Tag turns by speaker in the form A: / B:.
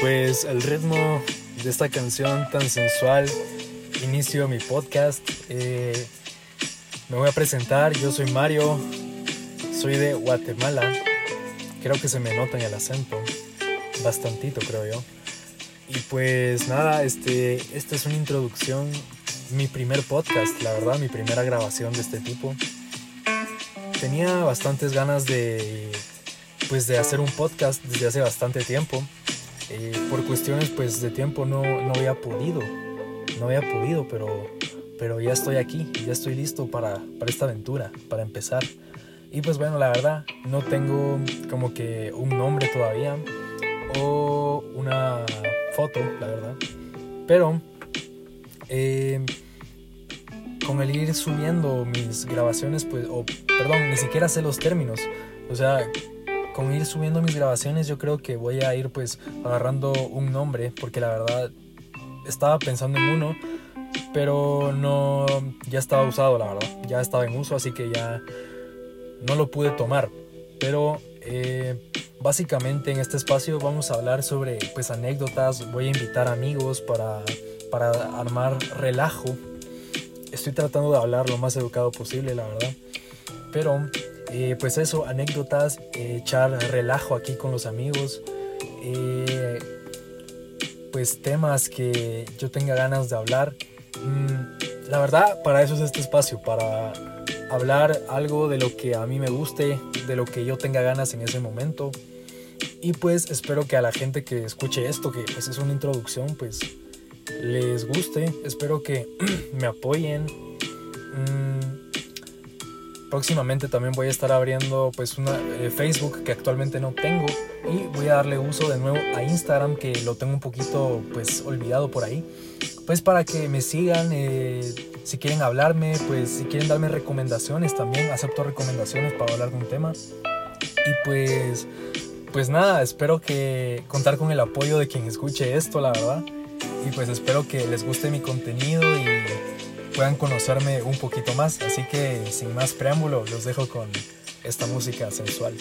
A: pues el ritmo de esta canción tan sensual inicio mi podcast. Eh, me voy a presentar, yo soy Mario, soy de Guatemala. Creo que se me nota en el acento, bastantito creo yo. Y pues nada, este, esta es una introducción, mi primer podcast, la verdad, mi primera grabación de este tipo. Tenía bastantes ganas de, pues, de hacer un podcast desde hace bastante tiempo. Eh, por cuestiones pues de tiempo no, no había podido, no había podido, pero, pero ya estoy aquí, ya estoy listo para, para esta aventura, para empezar. Y pues bueno, la verdad, no tengo como que un nombre todavía o una foto, la verdad. Pero eh, con el ir subiendo mis grabaciones, pues, o perdón, ni siquiera sé los términos. O sea, con ir subiendo mis grabaciones yo creo que voy a ir pues agarrando un nombre porque la verdad estaba pensando en uno pero no ya estaba usado la verdad ya estaba en uso así que ya no lo pude tomar. Pero eh, básicamente en este espacio vamos a hablar sobre pues anécdotas voy a invitar amigos para para armar relajo. Estoy tratando de hablar lo más educado posible la verdad pero eh, pues eso, anécdotas, echar relajo aquí con los amigos, eh, pues temas que yo tenga ganas de hablar. Mm, la verdad, para eso es este espacio, para hablar algo de lo que a mí me guste, de lo que yo tenga ganas en ese momento. Y pues espero que a la gente que escuche esto, que pues es una introducción, pues les guste. Espero que me apoyen. Mm, próximamente también voy a estar abriendo pues una eh, Facebook que actualmente no tengo y voy a darle uso de nuevo a Instagram que lo tengo un poquito pues olvidado por ahí. Pues para que me sigan eh, si quieren hablarme pues si quieren darme recomendaciones también acepto recomendaciones para hablar de un tema. Y pues pues nada espero que contar con el apoyo de quien escuche esto la verdad. Y pues espero que les guste mi contenido y puedan conocerme un poquito más. Así que sin más preámbulo, los dejo con esta música sensual.